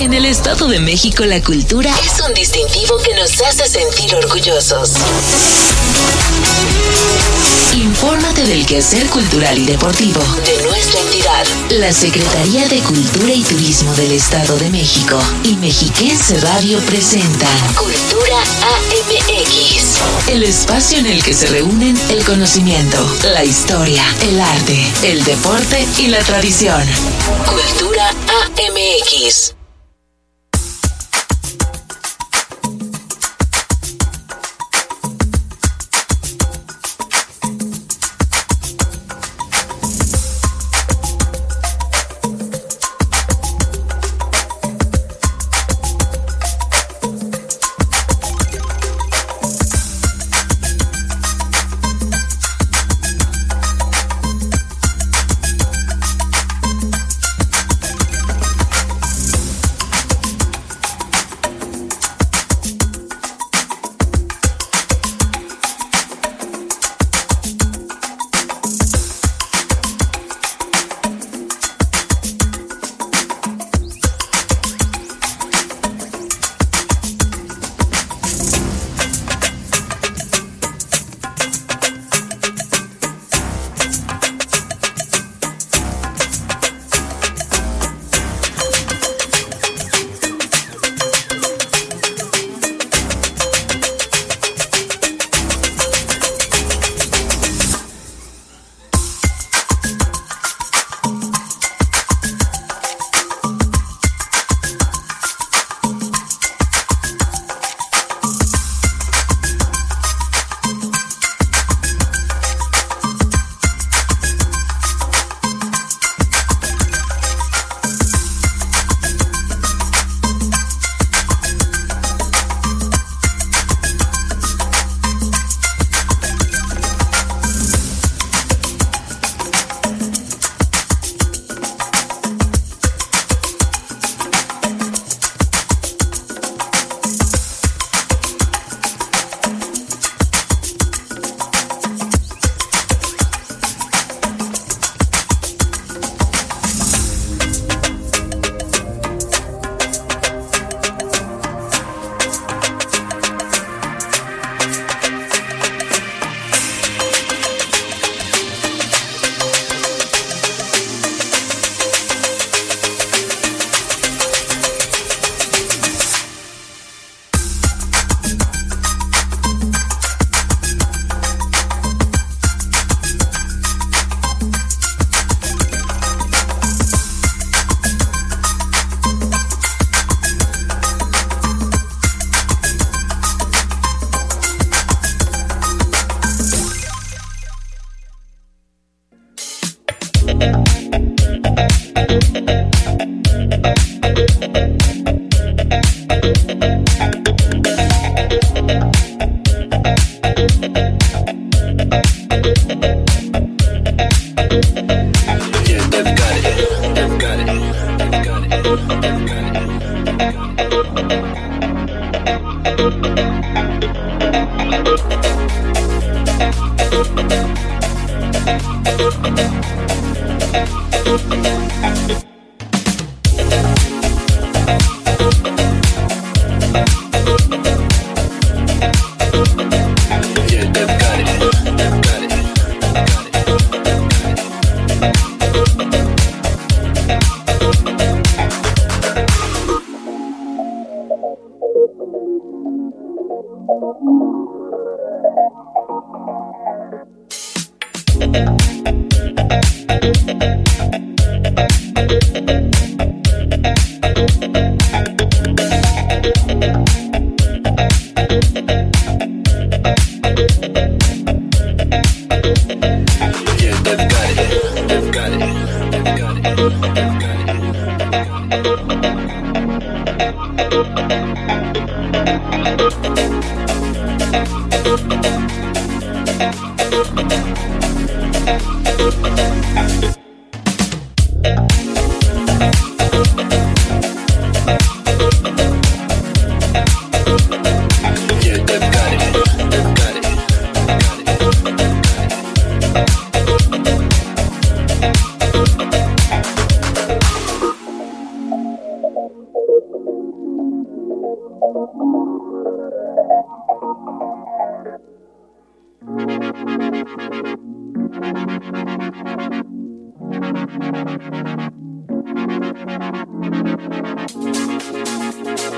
En el Estado de México la cultura es un distintivo que nos hace sentir orgullosos. Infórmate del quehacer cultural y deportivo de nuestra entidad. La Secretaría de Cultura y Turismo del Estado de México y Mexiquense Radio presentan Cultura AMX. El espacio en el que se reúnen el conocimiento, la historia, el arte, el deporte y la tradición. Cultura AMX. I've got it. I've got it. I've got it.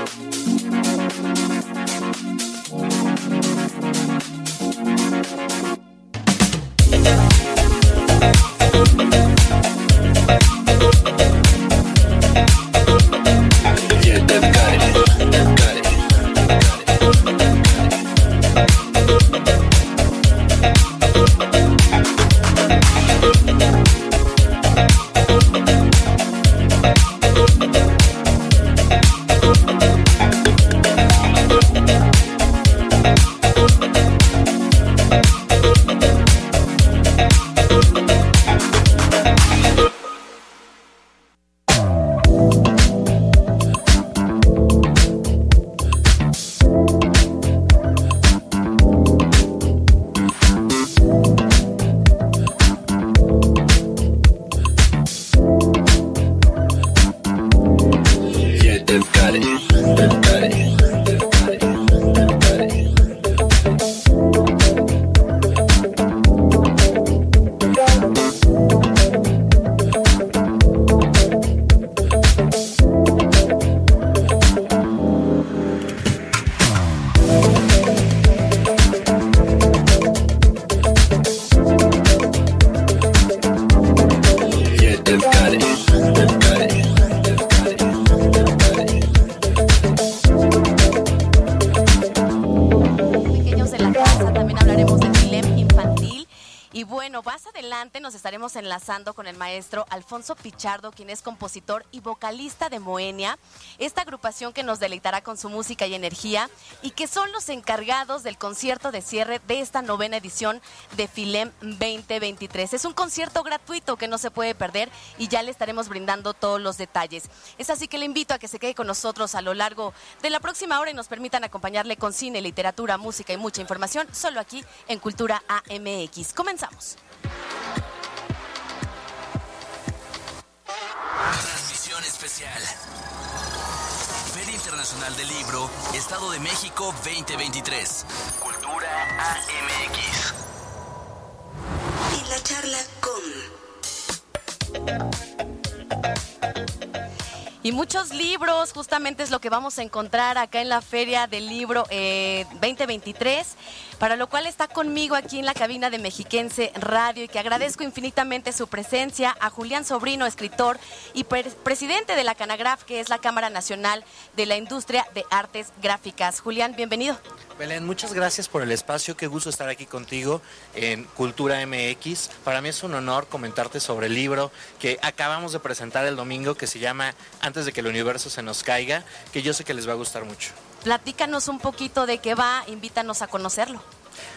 Thank enlazando con el maestro Alfonso Pichardo, quien es compositor y vocalista de Moenia, esta agrupación que nos deleitará con su música y energía y que son los encargados del concierto de cierre de esta novena edición de Filem 2023. Es un concierto gratuito que no se puede perder y ya le estaremos brindando todos los detalles. Es así que le invito a que se quede con nosotros a lo largo de la próxima hora y nos permitan acompañarle con cine, literatura, música y mucha información solo aquí en Cultura AMX. Comenzamos. Transmisión especial. Feria Internacional del Libro, Estado de México 2023. Cultura AMX. Y la charla con... Y muchos libros, justamente es lo que vamos a encontrar acá en la Feria del Libro 2023, eh, para lo cual está conmigo aquí en la cabina de Mexiquense Radio y que agradezco infinitamente su presencia a Julián Sobrino, escritor y presidente de la Canagraf, que es la Cámara Nacional de la Industria de Artes Gráficas. Julián, bienvenido. Belén, muchas gracias por el espacio, qué gusto estar aquí contigo en Cultura MX. Para mí es un honor comentarte sobre el libro que acabamos de presentar el domingo que se llama antes de que el universo se nos caiga, que yo sé que les va a gustar mucho. Platícanos un poquito de qué va, invítanos a conocerlo.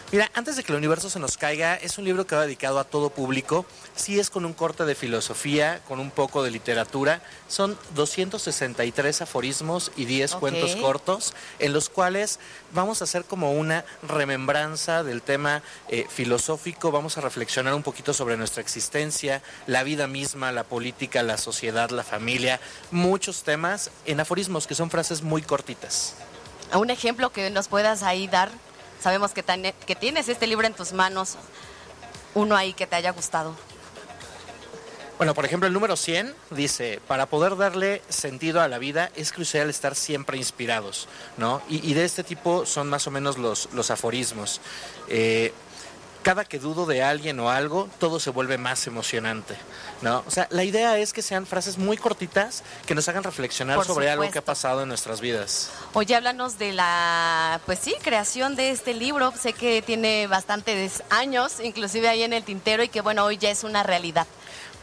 Mira, antes de que el universo se nos caiga, es un libro que va dedicado a todo público. Sí es con un corte de filosofía, con un poco de literatura. Son 263 aforismos y 10 cuentos cortos, en los cuales vamos a hacer como una remembranza del tema eh, filosófico. Vamos a reflexionar un poquito sobre nuestra existencia, la vida misma, la política, la sociedad, la familia. Muchos temas en aforismos que son frases muy cortitas. Un ejemplo que nos puedas ahí dar Sabemos que, que tienes este libro en tus manos, uno ahí que te haya gustado. Bueno, por ejemplo, el número 100 dice, para poder darle sentido a la vida es crucial estar siempre inspirados, ¿no? Y, de este tipo son más o menos los, los aforismos. Eh, cada que dudo de alguien o algo, todo se vuelve más emocionante, ¿no? O sea, la idea es que sean frases muy cortitas que nos hagan reflexionar sobre algo que ha pasado en nuestras vidas. Oye, háblanos de la, pues sí, creación de este libro. Sé que tiene bastantes años, inclusive ahí en el tintero, y que bueno, hoy ya es una realidad.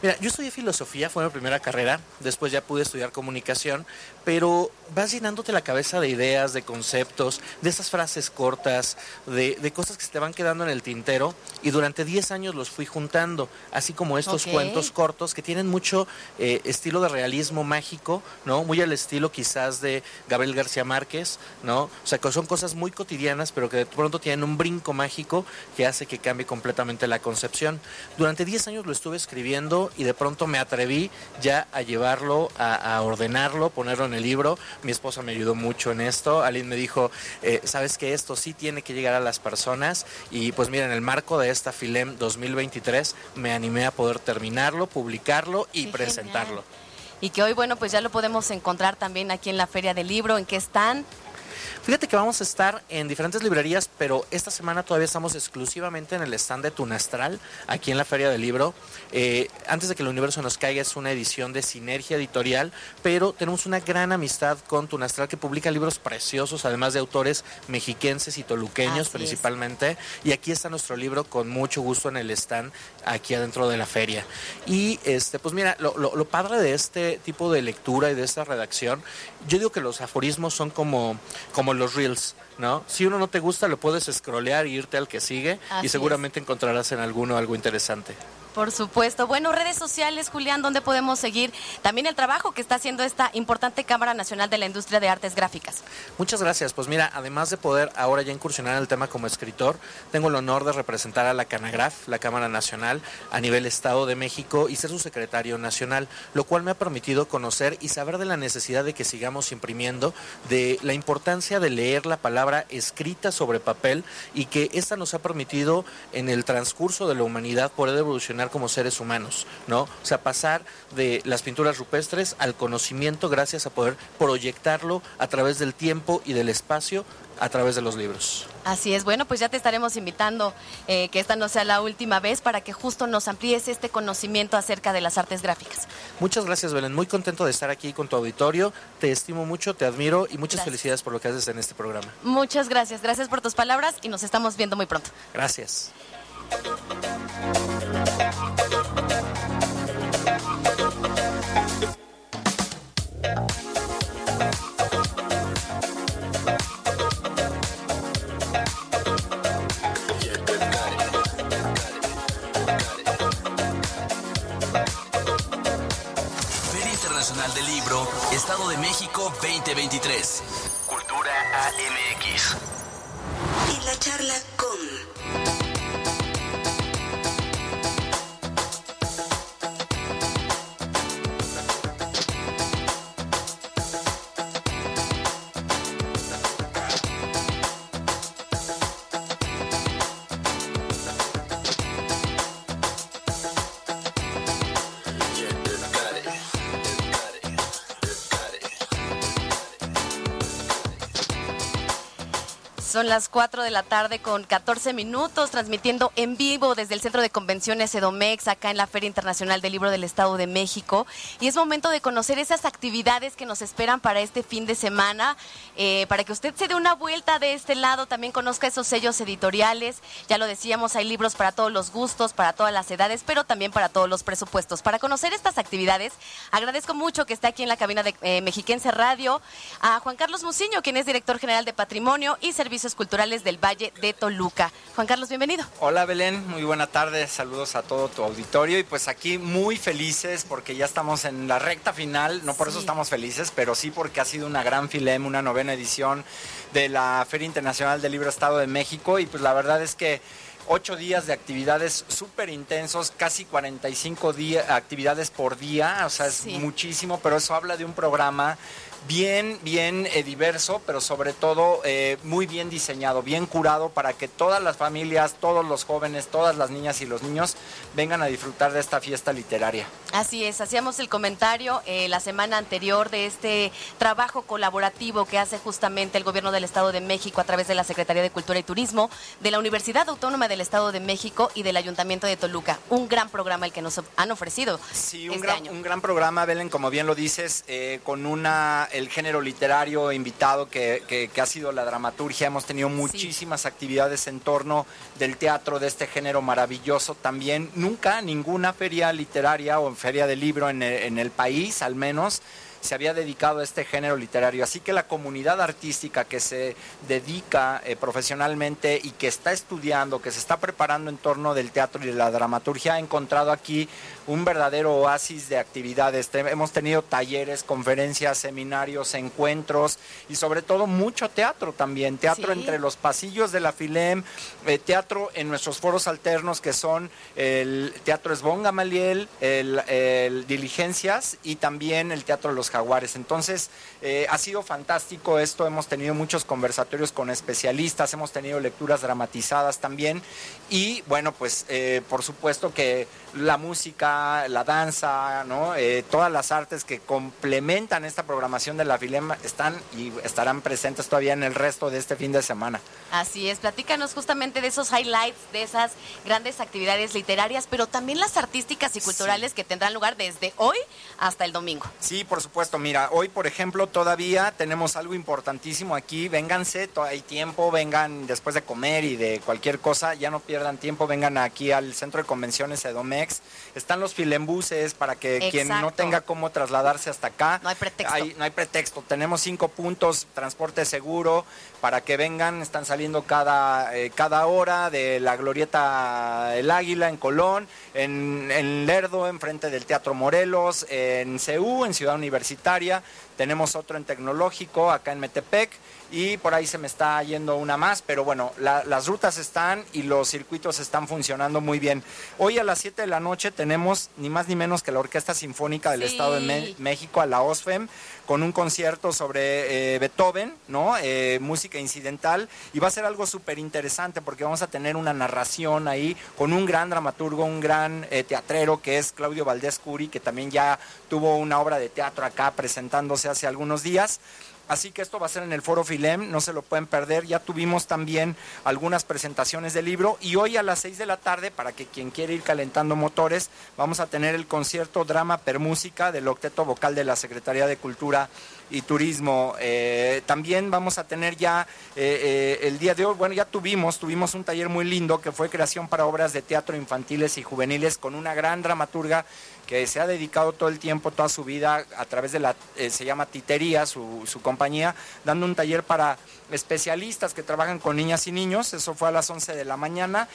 Mira, yo estudié filosofía, fue mi primera carrera, después ya pude estudiar comunicación, pero vas llenándote la cabeza de ideas, de conceptos, de esas frases cortas, de, cosas que se te van quedando en el tintero y durante 10 años los fui juntando, así como estos cuentos cortos que tienen mucho eh, estilo de realismo mágico, ¿no? Muy al estilo quizás de Gabriel García Márquez, ¿no? O sea, que son cosas muy cotidianas, pero que de pronto tienen un brinco mágico que hace que cambie completamente la concepción. Durante 10 años lo estuve escribiendo y de pronto me atreví ya a llevarlo, a, ordenarlo, ponerlo en el libro. Mi esposa me ayudó mucho en esto. Aline me dijo, eh, sabes que esto sí tiene que llegar a las personas y pues mira, en el marco de esta FILEM 2023 me animé a poder terminarlo, publicarlo y presentarlo. Y que hoy, bueno, pues ya lo podemos encontrar también aquí en la Feria del Libro, en qué están Fíjate que vamos a estar en diferentes librerías, pero esta semana todavía estamos exclusivamente en el stand de Tunastral, aquí en la Feria del Libro. Eh, antes de que el universo nos caiga es una edición de Sinergia Editorial, pero tenemos una gran amistad con Tunastral que publica libros preciosos, además de autores mexiquenses y toluqueños principalmente. Y aquí está nuestro libro con mucho gusto en el stand, aquí adentro de la feria. Y este, pues mira, lo, lo padre de este tipo de lectura y de esta redacción, yo digo que los aforismos son como, como los reels, ¿no? Si uno no te gusta, lo puedes scrollear y irte al que sigue y seguramente encontrarás en alguno algo interesante. Por supuesto. Bueno, redes sociales, Julián, ¿dónde podemos seguir también el trabajo que está haciendo esta importante Cámara Nacional de la Industria de Artes Gráficas? Muchas gracias. Pues mira, además de poder ahora ya incursionar en el tema como escritor, tengo el honor de representar a la Canagraf, la Cámara Nacional, a nivel Estado de México y ser su secretario nacional, lo cual me ha permitido conocer y saber de la necesidad de que sigamos imprimiendo, de la importancia de leer la palabra escrita sobre papel y que esta nos ha permitido en el transcurso de la humanidad poder evolucionar como seres humanos, ¿no? O sea, pasar de las pinturas rupestres al conocimiento gracias a poder proyectarlo a través del tiempo y del espacio a través de los libros. Así es, bueno, pues ya te estaremos invitando eh, que esta no sea la última vez para que justo nos amplíes este conocimiento acerca de las artes gráficas. Muchas gracias, Belén. Muy contento de estar aquí con tu auditorio. Te estimo mucho, te admiro y muchas felicidades por lo que haces en este programa. Muchas gracias, gracias por tus palabras y nos estamos viendo muy pronto. Gracias. Feria Internacional del Libro, Estado de México 2023. Cultura AMX. Y la charla Son las 4 de la tarde con 14 minutos, transmitiendo en vivo desde el Centro de Convenciones Edomex, acá en la Feria Internacional del Libro del Estado de México. Y es momento de conocer esas actividades que nos esperan para este fin de semana, eh, para que usted se dé una vuelta de este lado, también conozca esos sellos editoriales. Ya lo decíamos, hay libros para todos los gustos, para todas las edades, pero también para todos los presupuestos. Para conocer estas actividades, agradezco mucho que esté aquí en la cabina de eh, Mexiquense Radio a Juan Carlos Muciño, quien es director general de Patrimonio y Servicios Culturales del Valle de Toluca. Juan Carlos, bienvenido. Hola Belén, muy buena tarde, saludos a todo tu auditorio. Y pues aquí muy felices porque ya estamos en la recta final, no por eso estamos felices, pero sí porque ha sido una gran filem, una novena edición de la Feria Internacional del Libro Estado de México. Y pues la verdad es que ocho días de actividades súper intensos, casi 45 días, actividades por día, o sea, es muchísimo, pero eso habla de un programa bien, bien eh, diverso, pero sobre todo eh, muy bien diseñado, bien curado para que todas las familias, todos los jóvenes, todas las niñas y los niños vengan a disfrutar de esta fiesta literaria. Así es, hacíamos el comentario eh, la semana anterior de este trabajo colaborativo que hace justamente el Gobierno del Estado de México a través de la Secretaría de Cultura y Turismo, de la Universidad Autónoma del Estado de México y del Ayuntamiento de Toluca. Un gran programa el que nos han ofrecido. Sí, un, este gran, un gran programa, Belén, como bien lo dices, con una el género literario invitado que, ha sido la dramaturgia. Hemos tenido muchísimas actividades en torno del teatro de este género maravilloso también. Nunca ninguna feria literaria o feria de libro en el, en el país, al menos, se había dedicado a este género literario. Así que la comunidad artística que se dedica eh, profesionalmente y que está estudiando, que se está preparando en torno del teatro y de la dramaturgia, ha encontrado aquí un verdadero oasis de actividades. hemos tenido talleres, conferencias, seminarios, encuentros y sobre todo mucho teatro también. Teatro entre los pasillos de la FILEM, eh, teatro en nuestros foros alternos que son el Teatro Esbón Gamaliel, el, Diligencias y también el Teatro de los Jaguares. Entonces, eh, ha sido fantástico esto. Hemos tenido muchos conversatorios con especialistas, hemos tenido lecturas dramatizadas también. Y bueno, pues eh, por supuesto que la música, la danza, ¿no? Eh, todas las artes que complementan esta programación de la Filema están y estarán presentes todavía en el resto de este fin de semana. Así es, platícanos justamente de esos highlights, de esas grandes actividades literarias, pero también las artísticas y culturales que tendrán lugar desde hoy hasta el domingo. Sí, por supuesto. Mira, hoy, por ejemplo, todavía tenemos algo importantísimo aquí. Vénganse, hay tiempo, vengan después de comer y de cualquier cosa, ya no pierdan tiempo, vengan aquí al Centro de Convenciones Están los filembuses para que quien no tenga cómo trasladarse hasta acá. No hay pretexto. no hay pretexto. Tenemos cinco puntos, transporte seguro, para que vengan. Están saliendo cada, eh, cada hora de la Glorieta El Águila en Colón, en, en Lerdo, enfrente del Teatro Morelos, en CEU, en Ciudad Universitaria. Tenemos otro en Tecnológico, acá en Metepec y por ahí se me está yendo una más, pero bueno, las rutas están y los circuitos están funcionando muy bien. Hoy a las 7 de la noche tenemos ni más ni menos que la Orquesta Sinfónica del Estado de México, a la OSFEM, con un concierto sobre eh, Beethoven, ¿no? Eh, música incidental, y va a ser algo súper interesante porque vamos a tener una narración ahí con un gran dramaturgo, un gran eh, teatrero que es Claudio Valdés Curi, que también ya tuvo una obra de teatro acá presentándose hace algunos días. Así que esto va a ser en el Foro Filem, no se lo pueden perder. Ya tuvimos también algunas presentaciones del libro y hoy a las 6 de la tarde, para que quien quiere ir calentando motores, vamos a tener el concierto Drama per Música del octeto vocal de la Secretaría de Cultura y Turismo. Eh, también vamos a tener ya eh, eh, el día de hoy, bueno, ya tuvimos, tuvimos un taller muy lindo que fue creación para obras de teatro infantiles y juveniles con una gran dramaturga que se ha dedicado todo el tiempo, toda su vida, a través de la, eh, se llama Titería, su, su, compañía, dando un taller para especialistas que trabajan con niñas y niños, eso fue a las 11 de la mañana.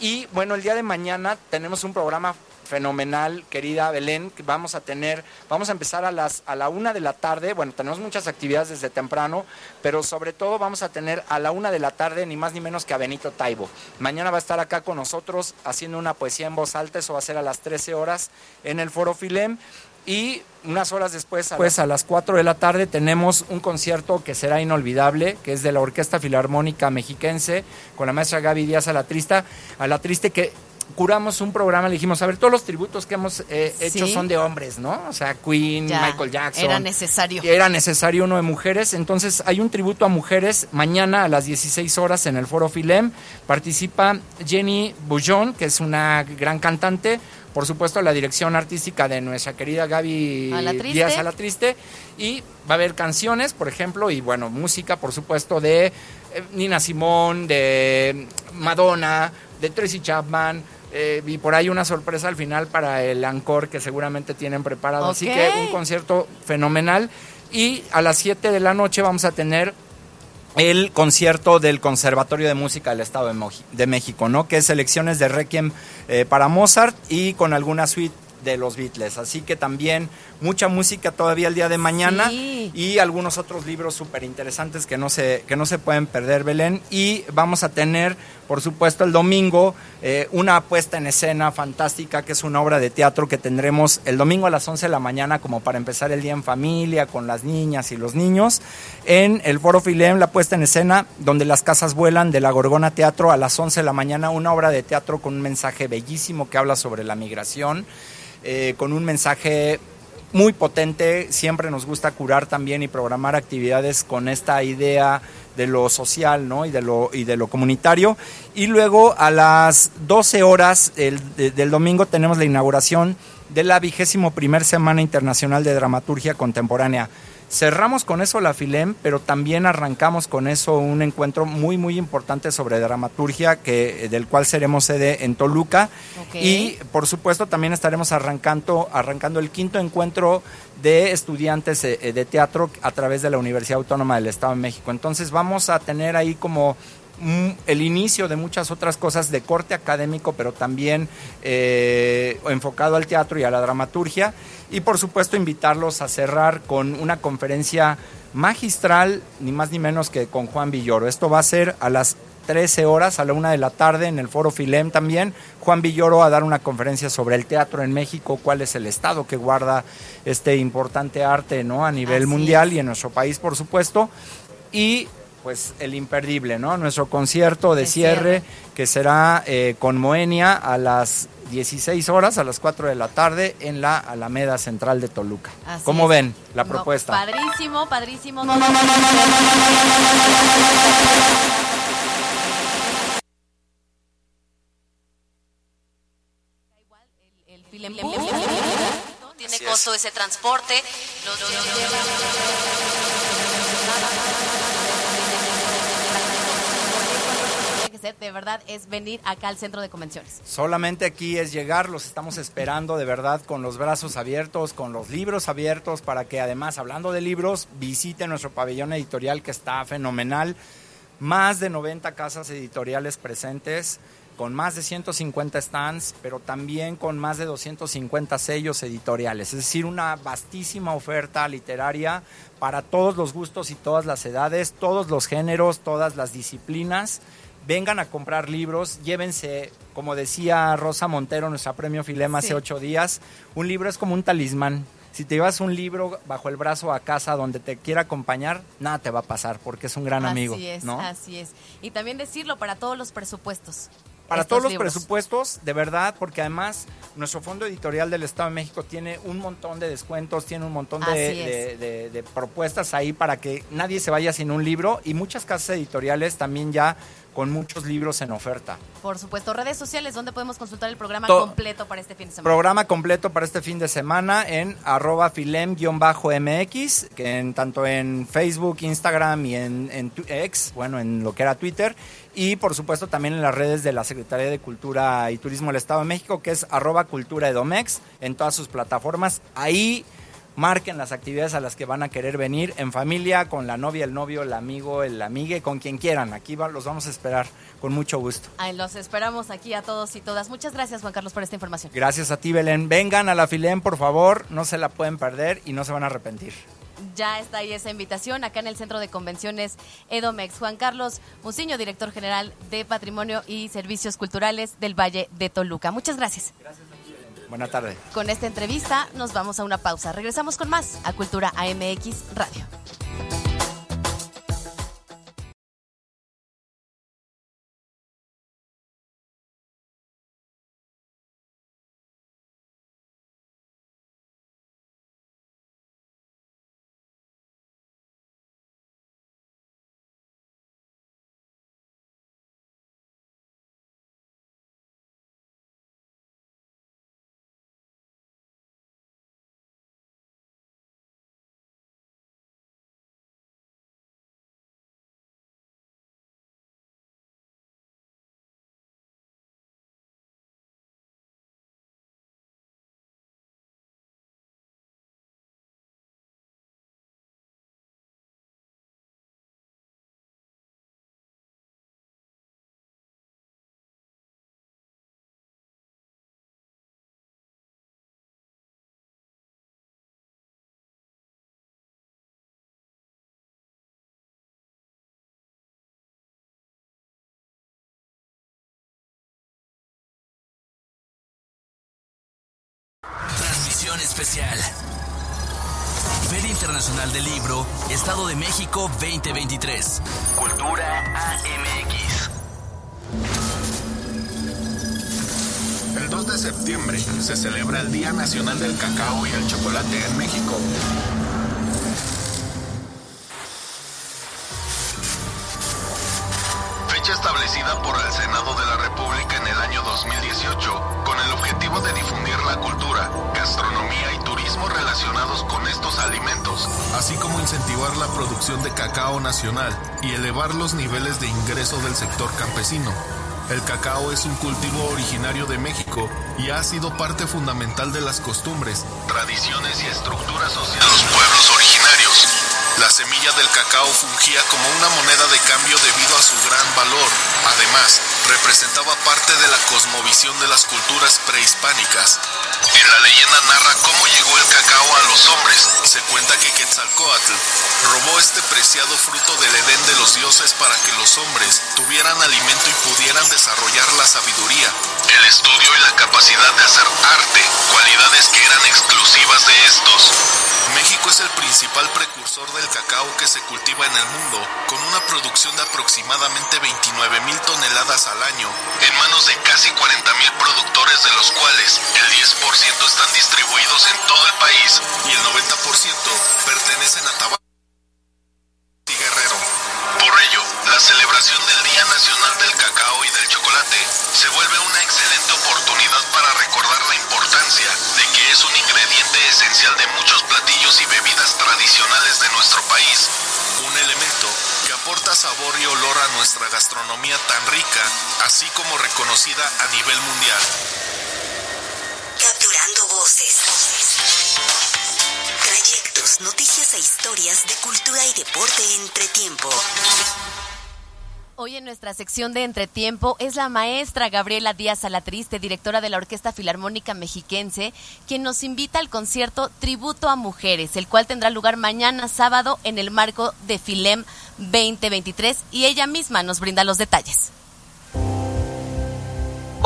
Y bueno, el día de mañana tenemos un programa fenomenal, querida Belén, que vamos a tener, vamos a empezar a las a la una de la tarde, bueno, tenemos muchas actividades desde temprano, pero sobre todo vamos a tener a la una de la tarde ni más ni menos que a Benito Taibo. Mañana va a estar acá con nosotros haciendo una poesía en voz alta, eso va a ser a las 13 horas en el Foro Filem y unas horas después, pues a las 4 de la tarde, tenemos un concierto que será inolvidable, que es de la Orquesta Filarmónica Mexiquense, con la maestra Gaby Díaz a la, trista, a la triste, que curamos un programa, le dijimos, a ver, todos los tributos que hemos eh, hecho son de hombres, ¿no? O sea, Queen, Michael Jackson. Era necesario. Era necesario uno de mujeres. Entonces, hay un tributo a mujeres mañana a las 16 horas en el Foro Filem. Participa Jenny Bullón, que es una gran cantante. Por supuesto, la dirección artística de nuestra querida Gaby Díaz a la Triste. Y va a haber canciones, por ejemplo, y bueno, música, por supuesto, de eh, Nina Simón, de Madonna, de Tracy Chapman eh, y por ahí una sorpresa al final para el Ancor que seguramente tienen preparado. Así que un concierto fenomenal. Y a las 7 de la noche vamos a tener el concierto del Conservatorio de Música del Estado de, México, ¿no? Que es selecciones de Requiem eh, para Mozart y con alguna suite de los Beatles. Así que también mucha música todavía el día de mañana y algunos otros libros súper interesantes que no, se, que no se pueden perder, Belén. Y vamos a tener, por supuesto, el domingo eh, una puesta en escena fantástica que es una obra de teatro que tendremos el domingo a las 11 de la mañana como para empezar el día en familia con las niñas y los niños en el Foro Filem, la puesta en escena donde las casas vuelan de la Gorgona Teatro a las 11 de la mañana, una obra de teatro con un mensaje bellísimo que habla sobre la migración. Eh, con un mensaje muy potente. Siempre nos gusta curar también y programar actividades con esta idea de lo social ¿no? y, de lo, y de lo comunitario. Y luego a las 12 horas del domingo tenemos la inauguración de la vigésimo primer Semana Internacional de Dramaturgia Contemporánea. Cerramos con eso la Filem, pero también arrancamos con eso un encuentro muy, muy importante sobre dramaturgia, que, del cual seremos sede en Toluca. Y por supuesto también estaremos arrancando, arrancando el quinto encuentro de estudiantes eh, de teatro a través de la Universidad Autónoma del Estado de México. Entonces vamos a tener ahí como el inicio de muchas otras cosas de corte académico, pero también eh, enfocado al teatro y a la dramaturgia. Y por supuesto invitarlos a cerrar con una conferencia magistral, ni más ni menos que con Juan Villoro. Esto va a ser a las 13 horas, a la una de la tarde, en el Foro Filem también. Juan Villoro a dar una conferencia sobre el teatro en México, cuál es el estado que guarda este importante arte ¿no? a nivel mundial y en nuestro país, por supuesto. Y pues el imperdible, ¿no? Nuestro concierto de, cierre, que será eh, con Moenia a las 16 horas, a las 4 de la tarde, en la Alameda Central de Toluca. ¿Cómo ven la propuesta? padrísimo, padrísimo. tiene costo ese transporte de verdad es venir acá al centro de convenciones. Solamente aquí es llegar, los estamos esperando de verdad con los brazos abiertos, con los libros abiertos, para que además, hablando de libros, visite nuestro pabellón editorial que está fenomenal. Más de 90 casas editoriales presentes con más de 150 stands, pero también con más de 250 sellos editoriales, es decir, una vastísima oferta literaria para todos los gustos y todas las edades, todos los géneros, todas las disciplinas vengan a comprar libros, llévense, como decía Rosa Montero, nuestra premio Filema hace ocho días, un libro es como un talismán. Si te llevas un libro bajo el brazo a casa donde te quiera acompañar, nada te va a pasar porque es un gran amigo. Así es, así es. Y también decirlo para todos los presupuestos. Para todos los presupuestos, de verdad, porque además nuestro Fondo Editorial del Estado de México tiene un montón de descuentos, tiene un montón de, propuestas ahí para que nadie se vaya sin un libro y muchas casas editoriales también ya con muchos libros en oferta. Por supuesto, redes sociales, ¿dónde podemos consultar el programa completo para este fin de semana? Programa completo para este fin de semana en arroba filem-mx, que en, tanto en Facebook, Instagram y en, en X, bueno, en lo que era Twitter, y por supuesto también en las redes de la Secretaría de Cultura y Turismo del Estado de México, que es arroba cultura edomex, en todas sus plataformas. Ahí marquen las actividades a las que van a querer venir en familia, con la novia, el novio, el amigo, el amigue, con quien quieran. Aquí los vamos a esperar con mucho gusto. Ay, los esperamos aquí a todos y todas. Muchas gracias, Juan Carlos, por esta información. Gracias a ti, Belén. Vengan a la Filén, por favor, no se la pueden perder y no se van a arrepentir. Ya está ahí esa invitación acá en el Centro de Convenciones Edomex. Juan Carlos Muciño, director general de Patrimonio y Servicios Culturales del Valle de Toluca. Muchas gracias. Gracias. Buenas tardes. Con esta entrevista nos vamos a una pausa. Regresamos con más a Cultura AMX Radio. Especial. Feria Internacional del Libro, Estado de México 2023. Cultura AMX. El 2 de septiembre se celebra el Día Nacional del Cacao y el Chocolate en México. fecha establecida por el Senado de la República en 2018 con el objetivo de difundir la cultura, gastronomía y turismo relacionados con estos alimentos, así como incentivar la producción de cacao nacional y elevar los niveles de ingreso del sector campesino. El cacao es un cultivo originario de México y ha sido parte fundamental de las costumbres, tradiciones y estructuras sociales de los pueblos originarios. La semilla del cacao fungía como una moneda de cambio debido a su gran valor. Además, representaba parte de la cosmovisión de las culturas prehispánicas. En la leyenda narra cómo llegó el cacao a los hombres. Se cuenta que Quetzalcoatl robó este preciado fruto del Edén de los dioses para que los hombres tuvieran alimento y pudieran desarrollar la sabiduría, el estudio y la capacidad de hacer arte, cualidades que eran exclusivas de estos. Principal precursor del cacao que se cultiva en el mundo, con una producción de aproximadamente 29 mil toneladas al año, en manos de casi 40 mil productores, de los cuales el 10% están distribuidos en todo el país y el 90% pertenecen a Tabasco y Guerrero. Por ello, la celebración del Día Nacional del Cacao y del Chocolate se vuelve una excelente oportunidad para recordar la importancia de que es un ingrediente esencial de muchos platillos y bebidas tradicionales de nuestro país. Un elemento que aporta sabor y olor a nuestra gastronomía tan rica, así como reconocida a nivel mundial. Capturando voces. Trayectos, noticias e historias de cultura y deporte entre tiempo. Hoy en nuestra sección de Entretiempo es la maestra Gabriela Díaz Alatriste, directora de la Orquesta Filarmónica Mexiquense, quien nos invita al concierto Tributo a Mujeres, el cual tendrá lugar mañana sábado en el marco de Filem 2023 y ella misma nos brinda los detalles.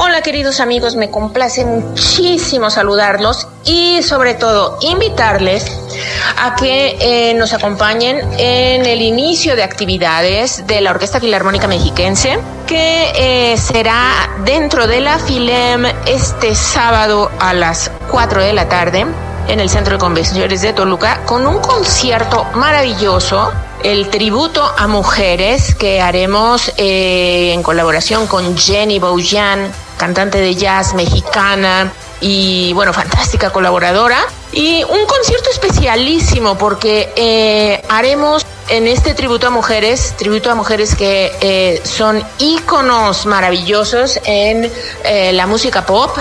Hola queridos amigos, me complace muchísimo saludarlos y sobre todo invitarles a que eh, nos acompañen en el inicio de actividades de la Orquesta Filarmónica Mexiquense que eh, será dentro de la FILEM este sábado a las 4 de la tarde en el Centro de Convenciones de Toluca con un concierto maravilloso el tributo a mujeres que haremos eh, en colaboración con Jenny Boujan, cantante de jazz mexicana y bueno, fantástica colaboradora. Y un concierto especialísimo porque eh, haremos en este tributo a mujeres, tributo a mujeres que eh, son íconos maravillosos en eh, la música pop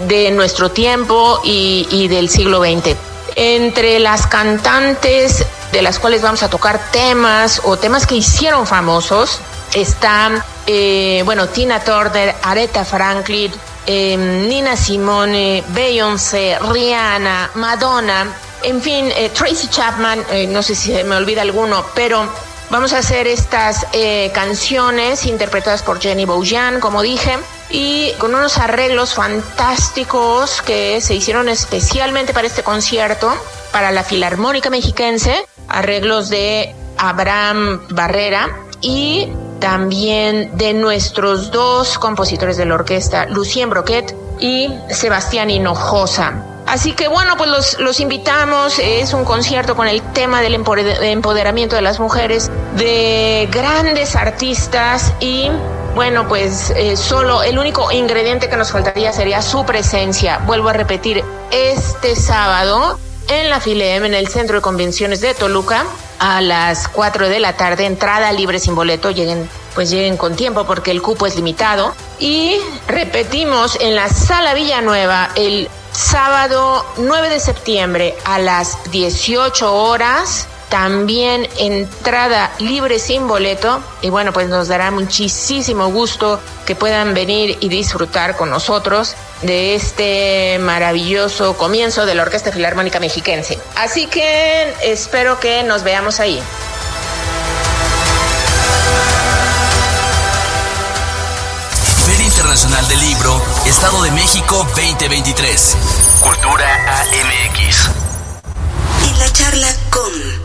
de nuestro tiempo y, y del siglo XX. Entre las cantantes de las cuales vamos a tocar temas o temas que hicieron famosos. Están, eh, bueno, Tina Turner, Aretha Franklin, eh, Nina Simone, Beyoncé, Rihanna, Madonna, en fin, eh, Tracy Chapman, eh, no sé si me olvida alguno, pero vamos a hacer estas canciones interpretadas por Jenny Boujan, como dije, y con unos arreglos fantásticos que se hicieron especialmente para este concierto, para la Filarmónica Mexiquense, arreglos de Abraham Barrera y también de nuestros dos compositores de la orquesta, Lucien Broquet y Sebastián Hinojosa. Así que bueno, pues los, los, invitamos, es un concierto con el tema del empoderamiento de las mujeres, de grandes artistas y bueno, pues eh, solo el único ingrediente que nos faltaría sería su presencia. Vuelvo a repetir, este sábado en la FILEM, en el Centro de Convenciones de Toluca, a las 4 de la tarde, entrada libre sin boleto, lleguen, pues lleguen con tiempo porque el cupo es limitado. Y repetimos en la Sala Villanueva el sábado 9 de septiembre a las 18 horas. También entrada libre sin boleto. Y bueno, pues nos dará muchísimo gusto que puedan venir y disfrutar con nosotros de este maravilloso comienzo de la Orquesta Filarmónica Mexiquense. Así que espero que nos veamos ahí. Feria Internacional del Libro, Estado de México 2023. Cultura AMX. En la charla con...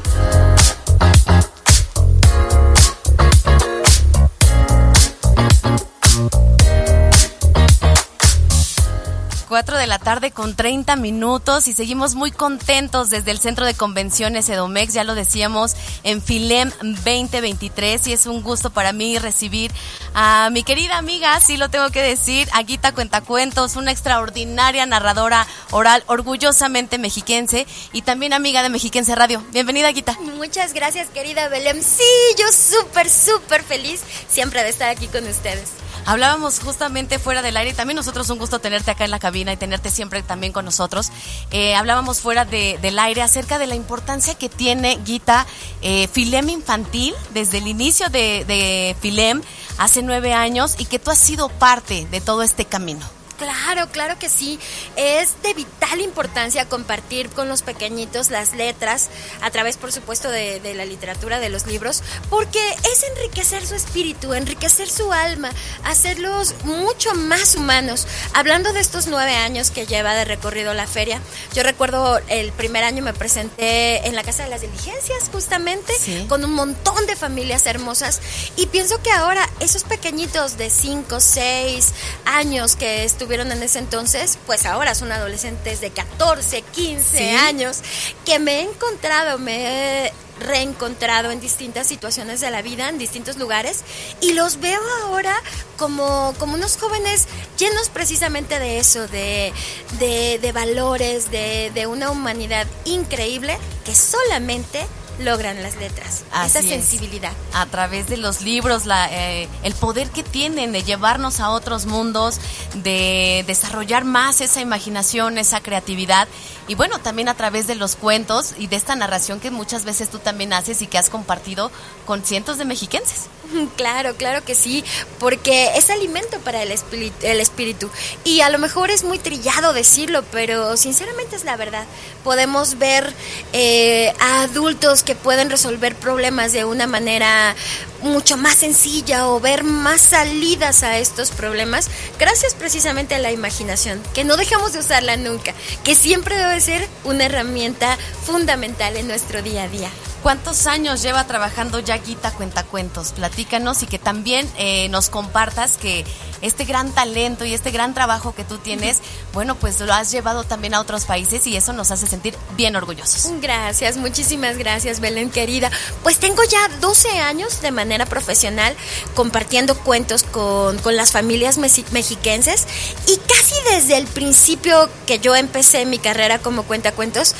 4 de la tarde con 30 minutos y seguimos muy contentos desde el Centro de Convenciones Edomex, ya lo decíamos, en Filem 2023 y es un gusto para mí recibir a mi querida amiga, sí lo tengo que decir, Aguita Cuentacuentos, una extraordinaria narradora oral, orgullosamente mexiquense y también amiga de Mexiquense Radio. Bienvenida, Aguita. Muchas gracias, querida Belém. Sí, yo súper, súper feliz siempre de estar aquí con ustedes. Hablábamos justamente fuera del aire y también nosotros un gusto tenerte acá en la cabina y tenerte siempre también con nosotros. Eh, hablábamos fuera del aire acerca de la importancia que tiene Guita eh, Filem Infantil desde el inicio de, de Filem hace nueve años y que tú has sido parte de todo este camino. Claro, claro que sí. Es de vital importancia compartir con los pequeñitos las letras a través, por supuesto, de, la literatura, de los libros, porque es enriquecer su espíritu, enriquecer su alma, hacerlos mucho más humanos. Hablando de estos nueve años que lleva de recorrido la feria, yo recuerdo el primer año me presenté en la Casa de las Diligencias, justamente, con un montón de familias hermosas, y pienso que ahora esos pequeñitos de cinco, seis años que estuvieron tuvieron en ese entonces, pues ahora son adolescentes de 14, 15 años, que me he encontrado, me he reencontrado en distintas situaciones de la vida, en distintos lugares, y los veo ahora como, como unos jóvenes llenos precisamente de eso, de, de, valores, de, de una humanidad increíble que solamente logran las letras. esa sensibilidad. A través de los libros, la, eh, el poder que tienen de llevarnos a otros mundos, de desarrollar más esa imaginación, esa creatividad. Y bueno, también a través de los cuentos y de esta narración que muchas veces tú también haces y que has compartido con cientos de mexiquenses. Claro, claro que sí, porque es alimento para el espíritu, el espíritu. Y a lo mejor es muy trillado decirlo, pero sinceramente es la verdad. Podemos ver eh, a adultos que pueden resolver problemas de una manera mucho más sencilla o ver más salidas a estos problemas gracias precisamente a la imaginación, que no dejamos de usarla nunca, que siempre ser una herramienta fundamental en nuestro día a día. ¿Cuántos años lleva trabajando ya Guita Cuentacuentos? Platícanos y que también eh, nos compartas que este gran talento y este gran trabajo que tú tienes, bueno, pues lo has llevado también a otros países y eso nos hace sentir bien orgullosos. Gracias, muchísimas gracias, Belén querida. Pues tengo ya 12 años de manera profesional compartiendo cuentos con, con las familias mexiquenses y casi desde el principio que yo empecé mi carrera como cuentacuentos,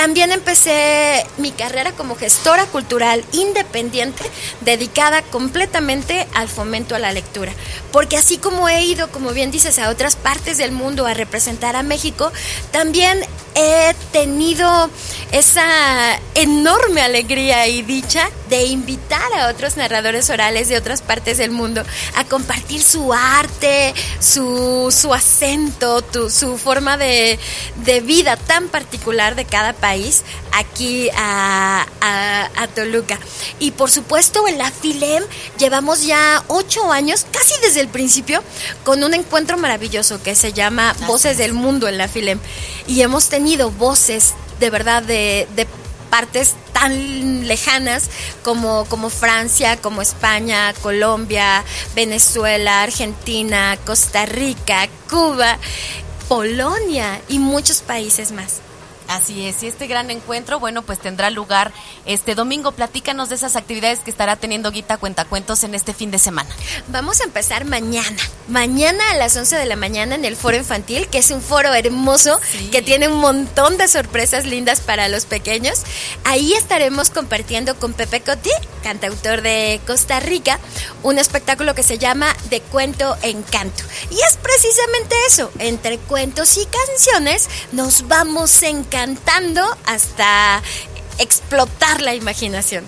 también empecé mi carrera como gestora cultural independiente, dedicada completamente al fomento a la lectura. Porque así como he ido, como bien dices, a otras partes del mundo a representar a México, también he tenido esa enorme alegría y dicha de invitar a otros narradores orales de otras partes del mundo a compartir su arte, su, su acento, su forma de, de vida tan particular de cada país aquí a, a, Toluca. Y por supuesto en la FILEM llevamos ya ocho años, casi desde el principio, con un encuentro maravilloso que se llama Voces del Mundo en la FILEM. Y hemos tenido voces de verdad de, de partes tan lejanas como, como Francia, como España, Colombia, Venezuela, Argentina, Costa Rica, Cuba, Polonia y muchos países más. Así es, y este gran encuentro, bueno, pues tendrá lugar este domingo. Platícanos de esas actividades que estará teniendo Guita Cuentacuentos en este fin de semana. Vamos a empezar mañana. Mañana a las 11 de la mañana en el Foro Infantil, que es un foro hermoso que tiene un montón de sorpresas lindas para los pequeños. Ahí estaremos compartiendo con Pepe Coti, cantautor de Costa Rica, un espectáculo que se llama De Cuento en Canto. Y es precisamente eso, entre cuentos y canciones nos vamos encantar cantando hasta explotar la imaginación.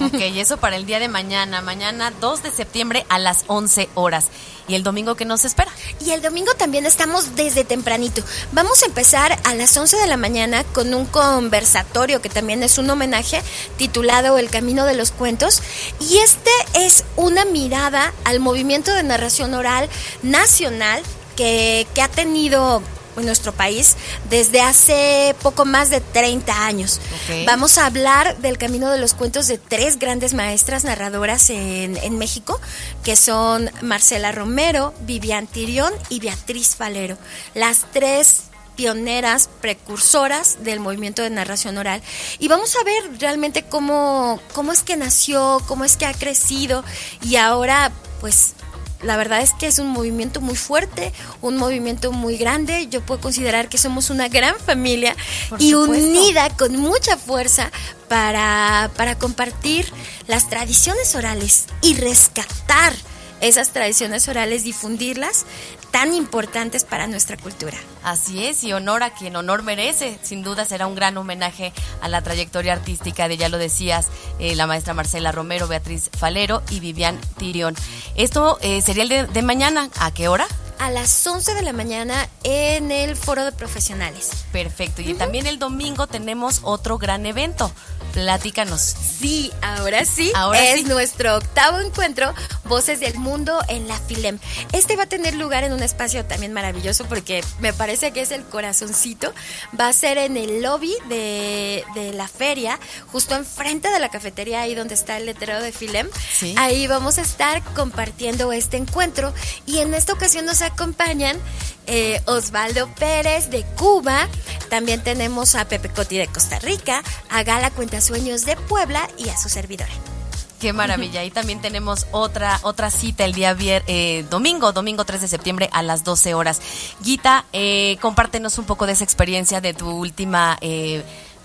Ok, y eso para el día de mañana, mañana 2 de septiembre a las 11 horas. ¿Y el domingo qué nos espera? Y el domingo también estamos desde tempranito. Vamos a empezar a las 11 de la mañana con un conversatorio que también es un homenaje titulado El Camino de los Cuentos. Y este es una mirada al movimiento de narración oral nacional que, que ha tenido en nuestro país desde hace poco más de 30 años. Vamos a hablar del camino de los cuentos de tres grandes maestras narradoras en, en México, que son Marcela Romero, Vivian Tirión y Beatriz Falero. Las tres pioneras, precursoras del movimiento de narración oral. Y vamos a ver realmente cómo, cómo es que nació, cómo es que ha crecido y ahora pues la verdad es que es un movimiento muy fuerte, un movimiento muy grande. Yo puedo considerar que somos una gran familia Por y supuesto. unida con mucha fuerza para, para compartir las tradiciones orales y rescatar esas tradiciones orales, difundirlas, tan importantes para nuestra cultura. Así es, y honor a quien honor merece. Sin duda será un gran homenaje a la trayectoria artística de, ya lo decías, eh, la maestra Marcela Romero, Beatriz Falero y Vivian Tirión. Esto eh, sería el de, de mañana. ¿A qué hora? A las 11 de la mañana en el foro de profesionales. Perfecto. Y también el domingo tenemos otro gran evento. Platícanos. Sí, ahora sí, Ahora es sí. nuestro octavo encuentro Voces del Mundo en la Filem. Este va a tener lugar en un espacio también maravilloso porque me parece que es el corazoncito. Va a ser en el lobby de, de la feria, justo enfrente de la cafetería, ahí donde está el letrero de Filem. Sí. Ahí vamos a estar compartiendo este encuentro y en esta ocasión nos acompañan eh, Osvaldo Pérez de Cuba, también tenemos a Pepe Coti de Costa Rica, a Gala Cuentasueños de Puebla y a su servidora. Qué maravilla. Y también tenemos otra, otra cita el día eh, domingo, domingo 3 de septiembre a las 12 horas. Guita, eh, compártenos un poco de esa experiencia de tu última,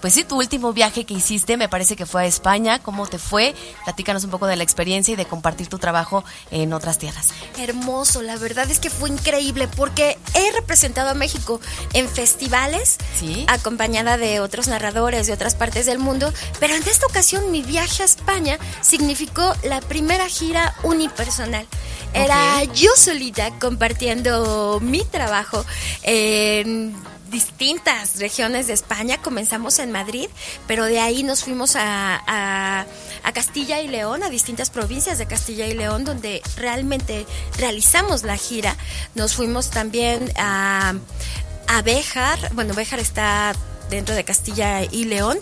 pues sí, tu último viaje que hiciste, me parece que fue a España. ¿Cómo te fue? Platícanos un poco de la experiencia y de compartir tu trabajo en otras tierras. Hermoso, la verdad es que fue increíble porque he representado a México en festivales, Sí. acompañada de otros narradores de otras partes del mundo, pero en esta ocasión mi viaje a España significó la primera gira unipersonal. Era yo solita compartiendo mi trabajo en distintas regiones de España. Comenzamos en Madrid, pero de ahí nos fuimos a, a- Castilla y León, a distintas provincias de Castilla y León, donde realmente realizamos la gira. Nos fuimos también a, a Béjar, bueno, Béjar está dentro de Castilla y León.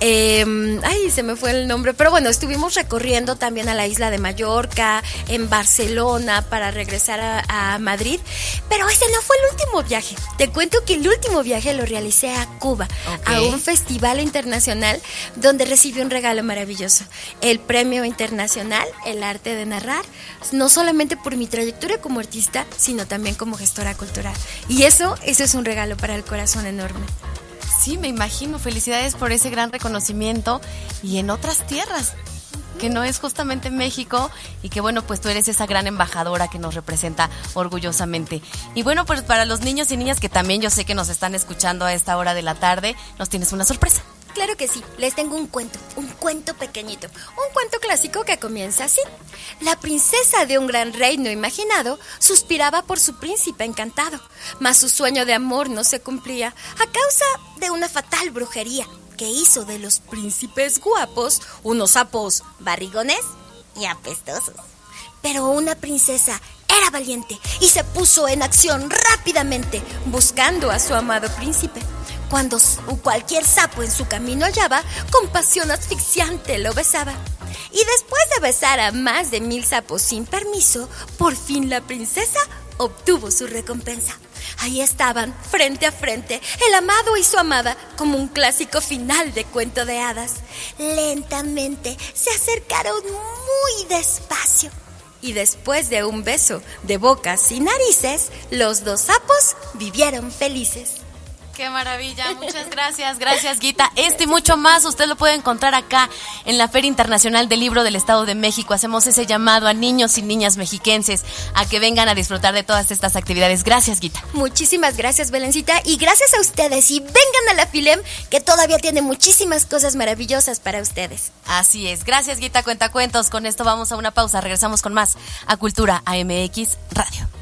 Eh, ay, se me fue el nombre, pero bueno, estuvimos recorriendo también a la isla de Mallorca, en Barcelona, para regresar a, a Madrid. Pero ese no fue el último viaje. Te cuento que el último viaje lo realicé a Cuba, a un festival internacional donde recibí un regalo maravilloso. El premio internacional, el arte de narrar, no solamente por mi trayectoria como artista, sino también como gestora cultural. Y eso, eso es un regalo para el corazón enorme. Sí, me imagino. Felicidades por ese gran reconocimiento y en otras tierras que no es justamente México y que bueno, pues tú eres esa gran embajadora que nos representa orgullosamente. Y bueno, pues para los niños y niñas que también yo sé que nos están escuchando a esta hora de la tarde, nos tienes una sorpresa. Claro que sí, les tengo un cuento, un cuento pequeñito, un cuento clásico que comienza así. La princesa de un gran reino imaginado suspiraba por su príncipe encantado, mas su sueño de amor no se cumplía a causa de una fatal brujería que hizo de los príncipes guapos unos sapos barrigones y apestosos. Pero una princesa era valiente y se puso en acción rápidamente, buscando a su amado príncipe. Cuando cualquier sapo en su camino hallaba, con pasión asfixiante lo besaba. Y después de besar a más de mil sapos sin permiso, por fin la princesa obtuvo su recompensa. Ahí estaban, frente a frente, el amado y su amada, como un clásico final de cuento de hadas. Lentamente se acercaron muy despacio. Y después de un beso de bocas y narices, los dos sapos vivieron felices. Qué maravilla, muchas gracias, gracias Guita. Este y mucho más usted lo puede encontrar acá en la Feria Internacional del Libro del Estado de México. Hacemos ese llamado a niños y niñas mexiquenses a que vengan a disfrutar de todas estas actividades. Gracias Guita. Muchísimas gracias, Belencita, y gracias a ustedes. Y vengan a la Filem, que todavía tiene muchísimas cosas maravillosas para ustedes. Así es, gracias Guita Cuentacuentos. Con esto vamos a una pausa, regresamos con más a Cultura AMX Radio.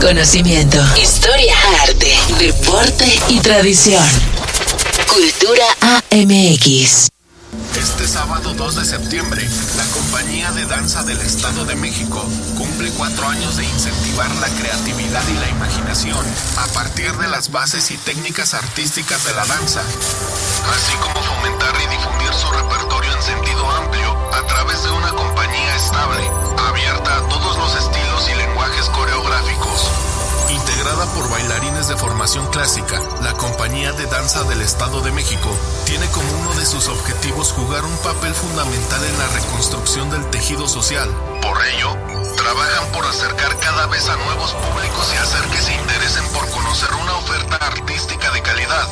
Conocimiento, historia, arte, deporte y tradición. Cultura AMX. Este sábado 2 de septiembre, la Compañía de Danza del Estado de México cumple cuatro años de incentivar la creatividad y la imaginación a partir de las bases y técnicas artísticas de la danza, así como fomentar y difundir su repertorio en sentido amplio a través de una compañía estable, abierta a todos los estilos y lenguajes coreográficos. Integrada por bailarines de formación clásica, la Compañía de Danza del Estado de México tiene como uno de sus objetivos jugar un papel fundamental en la reconstrucción del tejido social. Por ello, trabajan por acercar cada vez a nuevos públicos y hacer que se interesen por conocer una oferta artística de calidad.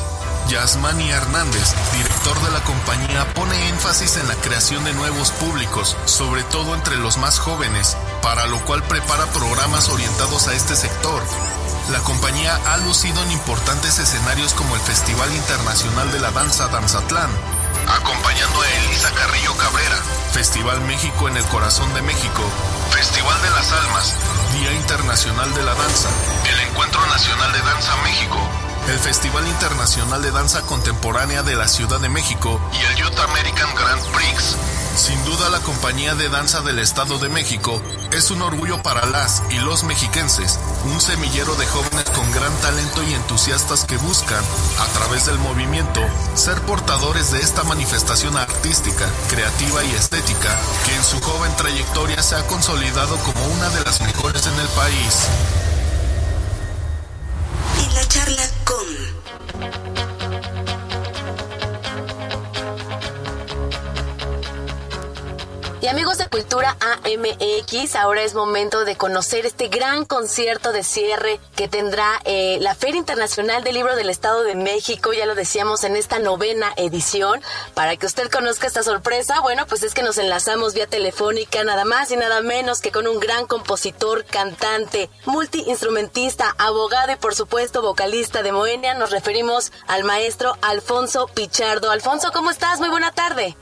Yasmani Hernández, director de la compañía, pone énfasis en la creación de nuevos públicos, sobre todo entre los más jóvenes, para lo cual prepara programas orientados a este sector. La compañía ha lucido en importantes escenarios como el Festival Internacional de la Danza Danzatlán, acompañando a Elisa Carrillo Cabrera, Festival México en el Corazón de México, Festival de las Almas, Día Internacional de la Danza, el Encuentro Nacional de Danza México, el Festival Internacional de Danza Contemporánea de la Ciudad de México y el Youth American Grand Prix. Sin duda la compañía de danza del Estado de México es un orgullo para las y los mexiquenses, un semillero de jóvenes con gran talento y entusiastas que buscan, a través del movimiento, ser portadores de esta manifestación artística, creativa y estética que en su joven trayectoria se ha consolidado como una de las mejores en el país. En la charla thank you Y amigos de Cultura AMX, ahora es momento de conocer este gran concierto de cierre que tendrá eh, la Feria Internacional del Libro del Estado de México, ya lo decíamos en esta novena edición. Para que usted conozca esta sorpresa, bueno, pues es que nos enlazamos vía telefónica, nada más y nada menos que con un gran compositor, cantante, multiinstrumentista, abogado y por supuesto vocalista de Moenia. Nos referimos al maestro Alfonso Pichardo. Alfonso, ¿cómo estás? Muy buena tarde.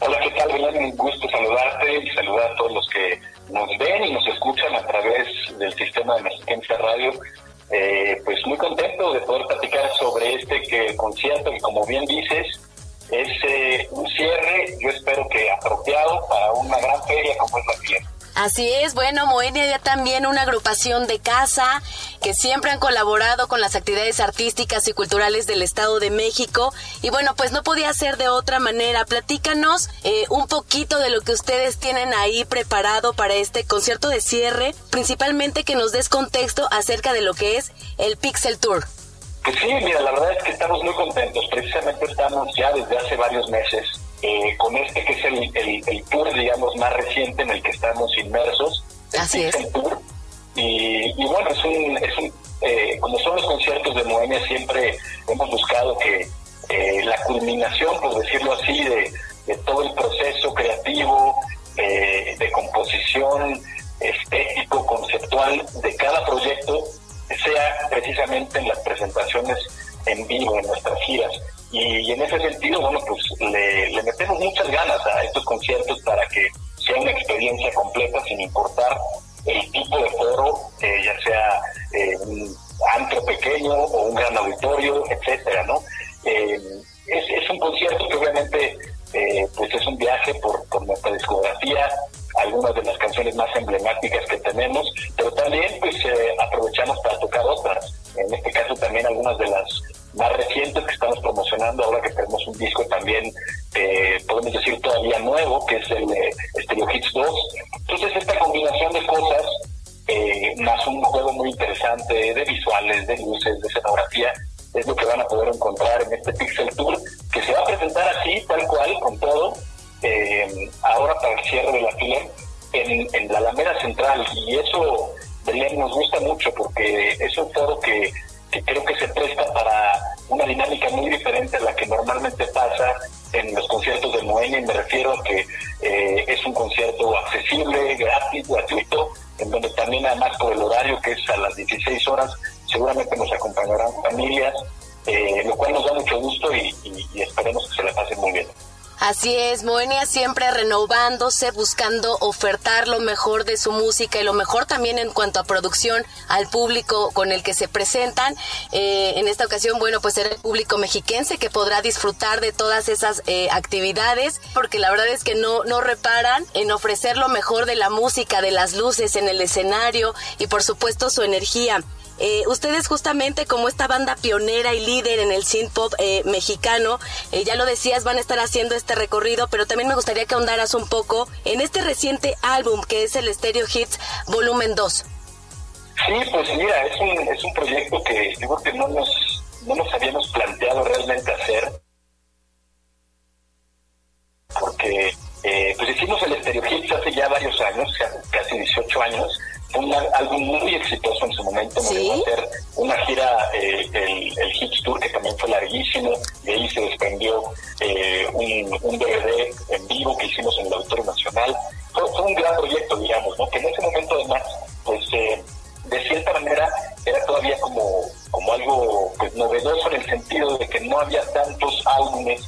Hola, ¿qué tal, Belén? Un gusto saludarte y saludar a todos los que nos ven y nos escuchan a través del sistema de Mexiquense Radio. Eh, pues muy contento de poder platicar sobre este que concierto que, como bien dices, es eh, un cierre, yo espero que apropiado para una gran feria como es la fiesta. Así es, bueno, Moenia ya también una agrupación de casa que siempre han colaborado con las actividades artísticas y culturales del Estado de México. Y bueno, pues no podía ser de otra manera. Platícanos eh, un poquito de lo que ustedes tienen ahí preparado para este concierto de cierre, principalmente que nos des contexto acerca de lo que es el Pixel Tour. Pues sí, mira, la verdad es que estamos muy contentos. Precisamente estamos ya desde hace varios meses eh, con este que es el, el, el, tour, digamos, más reciente en el que estamos inmersos. Así es. El tour. Y, y, bueno, es un, es un eh, como son los conciertos de Moenia, siempre hemos buscado que eh, la culminación, por decirlo así, de, de todo el proceso creativo, eh, de composición estético, conceptual de cada proyecto, sea precisamente en las presentaciones en vivo, en nuestras giras. Y, en ese sentido, bueno, pues le, metemos muchas ganas a estos conciertos para que sea una experiencia completa sin importar el tipo de foro, eh, ya sea eh, un antro pequeño o un gran auditorio, etcétera, ¿no? Eh, es, es, un concierto que obviamente pues es un viaje por, por nuestra discografía, algunas de las canciones más emblemáticas que tenemos, pero también pues aprovechamos para Así es, Moenia siempre renovándose, buscando ofertar lo mejor de su música y lo mejor también en cuanto a producción al público con el que se presentan. Eh, en esta ocasión, bueno, pues será el público mexiquense que podrá disfrutar de todas esas eh, actividades, porque la verdad es que no, no reparan en ofrecer lo mejor de la música, de las luces en el escenario y por supuesto su energía. Eh, ustedes justamente como esta banda pionera y líder en el synth pop eh, mexicano, eh, ya lo decías, van a estar haciendo este recorrido, pero también me gustaría que ahondaras un poco en este reciente álbum que es el Stereo Hits Volumen 2. Sí, pues mira, es un, es un proyecto que creo que no nos, no nos habíamos planteado realmente hacer, porque pues hicimos el Stereo Hits hace ya varios años, casi 18 años, un álbum muy exitoso en su momento. ¿Sí? a hacer una gira, eh, el, el Hits Tour, que también fue larguísimo. De ahí se desprendió eh, un, un, DVD en vivo que hicimos en el Auditorio Nacional. Fue, un gran proyecto, digamos, ¿no? que en ese momento, además, pues eh, de cierta manera era todavía como, como algo pues, novedoso en el sentido de que no había tantos álbumes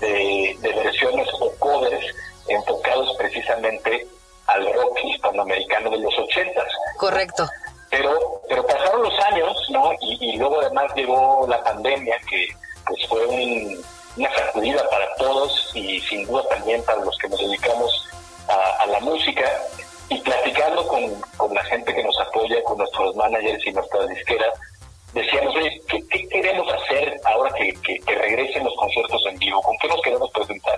de, de versiones o covers enfocados precisamente al rock hispanoamericano de los ochentas. Correcto. Pero, pero pasaron los años, ¿no? Y, luego además llegó la pandemia, que pues fue una sacudida para todos y sin duda también para los que nos dedicamos a, la música. Y platicando con, con, la gente que nos apoya, con nuestros managers y nuestras disqueras, decíamos, oye, ¿qué, queremos hacer ahora que, que, regresen los conciertos en vivo? ¿Con qué nos queremos presentar?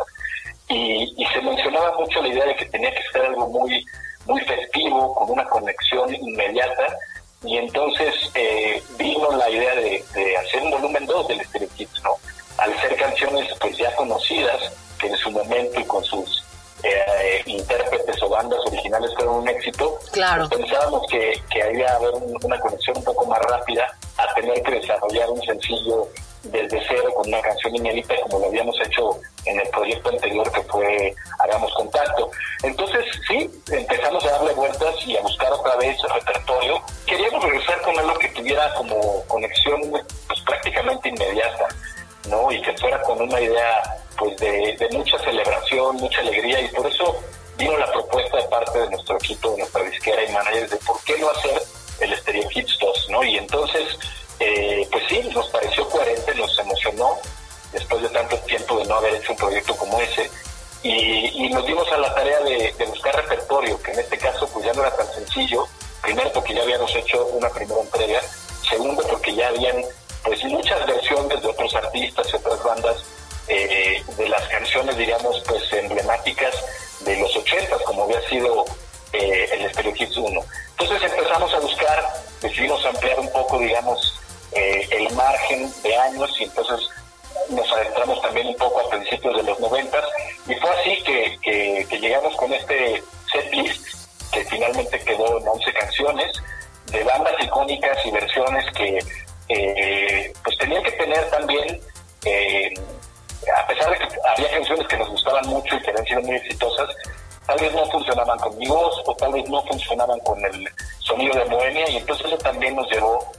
Y, se mencionaba mucho la idea de que tenía que ser algo muy, muy festivo, con una conexión inmediata, y entonces eh, vino la idea de, hacer un volumen 2 del Stereo Kids, ¿no? Al ser canciones pues ya conocidas, que en su momento y con sus eh, intérpretes o bandas originales fueron un éxito, claro. pensábamos que, que había haber una conexión un poco más rápida a tener que desarrollar un sencillo desde cero con una canción inédita como lo habíamos hecho en el proyecto anterior que fue Hagamos Contacto. Entonces, sí, empezamos a darle vueltas y a buscar otra vez el repertorio. Queríamos regresar con algo que tuviera como conexión pues, prácticamente inmediata, ¿no? Y que fuera con una idea pues de, de mucha celebración, mucha alegría y por eso vino la propuesta de parte de nuestro equipo, de nuestra disquera y managers de por qué no hacer el Stereo Hits 2, ¿no? Y entonces eh, sí, nos pareció coherente, nos emocionó después de tanto tiempo de no haber hecho un proyecto como ese. Y, nos dimos a la tarea de, buscar repertorio, que en este caso pues ya no era tan sencillo. Primero porque ya habíamos hecho una primera entrega, segundo porque ya habían pues muchas versiones de otros artistas y otras bandas eh, de las canciones, digamos, pues emblemáticas de los 80, como había sido y entonces nos adentramos también un poco a principios de los noventas. Y fue así que, llegamos con este set list que finalmente quedó en 11 canciones de bandas icónicas y versiones que eh, pues tenían que tener también eh, a pesar de que había canciones que nos gustaban mucho y que habían sido muy exitosas tal vez no funcionaban con mi voz o tal vez no funcionaban con el sonido de Bohemia y entonces eso también nos llevó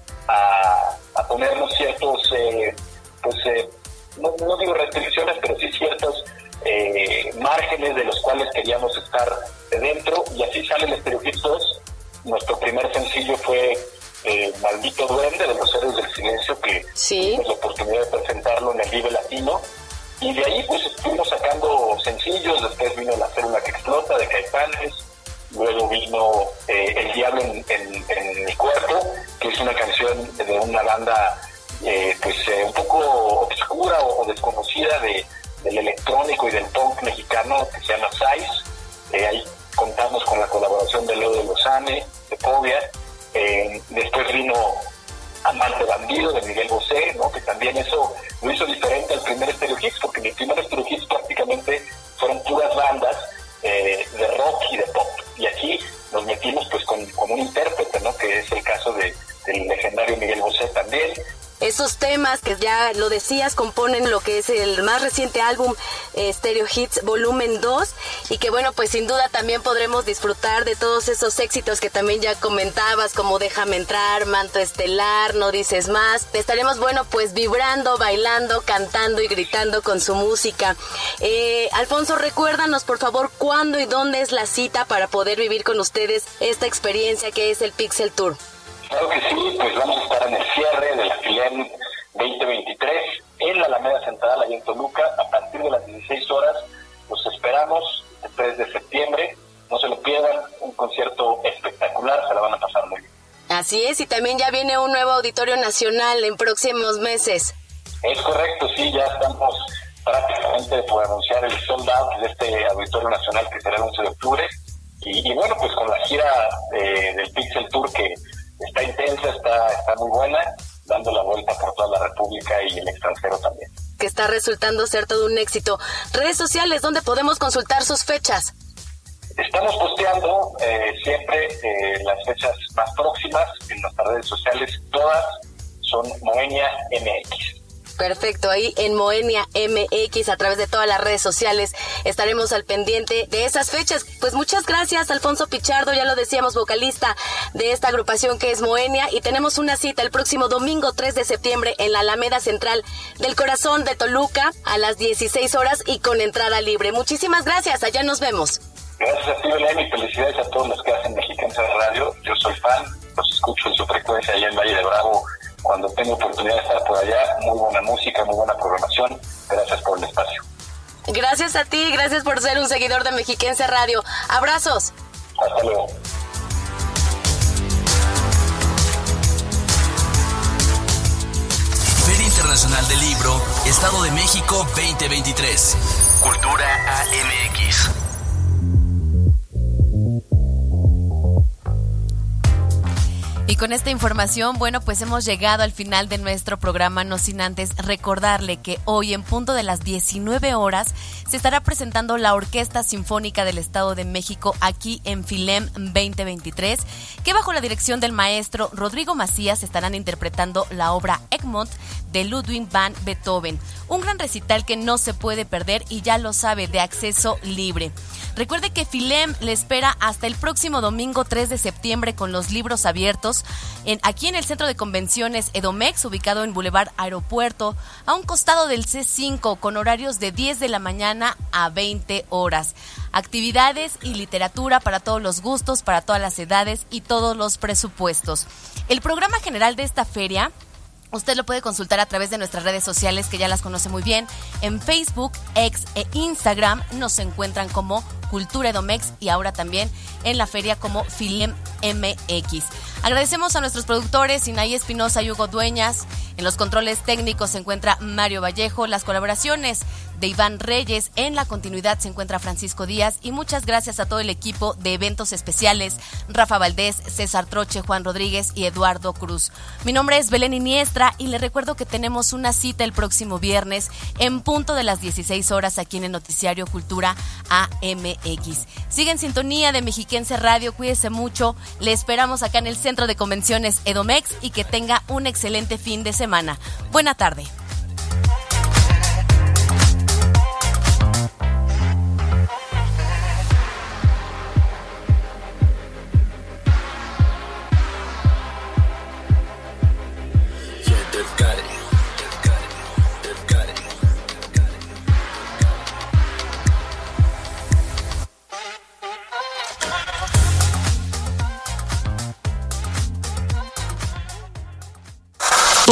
luego vino eh, El Diablo en, mi cuerpo, que es una canción de una banda lo decías componen lo que es el más reciente álbum eh, Stereo Hits Volumen 2 y que bueno, pues sin duda también podremos disfrutar de todos esos éxitos que también ya comentabas como Déjame entrar, Manto Estelar, No dices más. Estaremos bueno, pues vibrando, bailando, cantando y gritando con su música. Eh, Alfonso, recuérdanos por favor cuándo y dónde es la cita para poder vivir con ustedes esta experiencia que es el Pixel Tour. Claro que sí, pues vamos a estar en el cierre de la 2023 en la Alameda Central, allá en Toluca, a partir de las 16 horas. Los esperamos el 3 de septiembre. No se lo pierdan, un concierto espectacular, se la van a pasar muy bien. Así es, y también ya viene un nuevo auditorio nacional en próximos meses. Es correcto, sí, ya estamos prácticamente por anunciar el sold out de este auditorio nacional que será el 11 de octubre. Y, bueno, pues con la gira eh, del Pixel Tour que está intensa, está, está muy buena, dando la vuelta por toda la República y el extranjero también. Que está resultando ser todo un éxito. Redes sociales, ¿dónde podemos consultar sus fechas? Estamos posteando eh, siempre eh, las fechas más próximas en nuestras redes sociales, todas son Moenia MX. Perfecto, ahí en Moenia MX a través de todas las redes sociales estaremos al pendiente de esas fechas. Pues muchas gracias Alfonso Pichardo, ya lo decíamos, vocalista de esta agrupación que es Moenia y tenemos una cita el próximo domingo 3 de septiembre en la Alameda Central del Corazón de Toluca a las 16 horas y con entrada libre. Muchísimas gracias, allá nos vemos. Gracias a ti, Belén, y felicidades a todos los que hacen Mexicanos Radio. Yo soy fan, los escucho en su frecuencia allá en Valle de Bravo cuando tengo oportunidad de estar por allá. Muy buena música, muy buena programación. Gracias por el espacio. Gracias a ti, gracias por ser un seguidor de Mexiquense Radio. Abrazos. Hasta luego. Feria Internacional del Libro, Estado de México 2023. Cultura AMX. Y con esta información, bueno, pues hemos llegado al final de nuestro programa, no sin antes recordarle que hoy en punto de las 19 horas se estará presentando la Orquesta Sinfónica del Estado de México aquí en Filem 2023, que bajo la dirección del maestro Rodrigo Macías estarán interpretando la obra Egmont de Ludwig van Beethoven, un gran recital que no se puede perder y ya lo sabe, de acceso libre. Recuerde que Filem le espera hasta el próximo domingo 3 de septiembre con los libros abiertos en, aquí en el Centro de Convenciones Edomex, ubicado en Boulevard Aeropuerto, a un costado del C5, con horarios de 10 de la mañana a 20 horas. Actividades y literatura para todos los gustos, para todas las edades y todos los presupuestos. El programa general de esta feria Usted lo puede consultar a través de nuestras redes sociales que ya las conoce muy bien. En Facebook, X e Instagram nos encuentran como Cultura Edomex y ahora también en la feria como Filem MX. Agradecemos a nuestros productores Inay Espinosa y Hugo Dueñas. En los controles técnicos se encuentra Mario Vallejo. Las colaboraciones de Iván Reyes. En la continuidad se encuentra Francisco Díaz. Y muchas gracias a todo el equipo de eventos especiales. Rafa Valdés, César Troche, Juan Rodríguez y Eduardo Cruz. Mi nombre es Belén Iniestra y le recuerdo que tenemos una cita el próximo viernes en punto de las 16 horas aquí en el Noticiario Cultura AMX. Sigue en sintonía de Mexiquense Radio. Cuídese mucho. Le esperamos acá en el Centro de Convenciones Edomex y que tenga un excelente fin de semana. Buena tarde.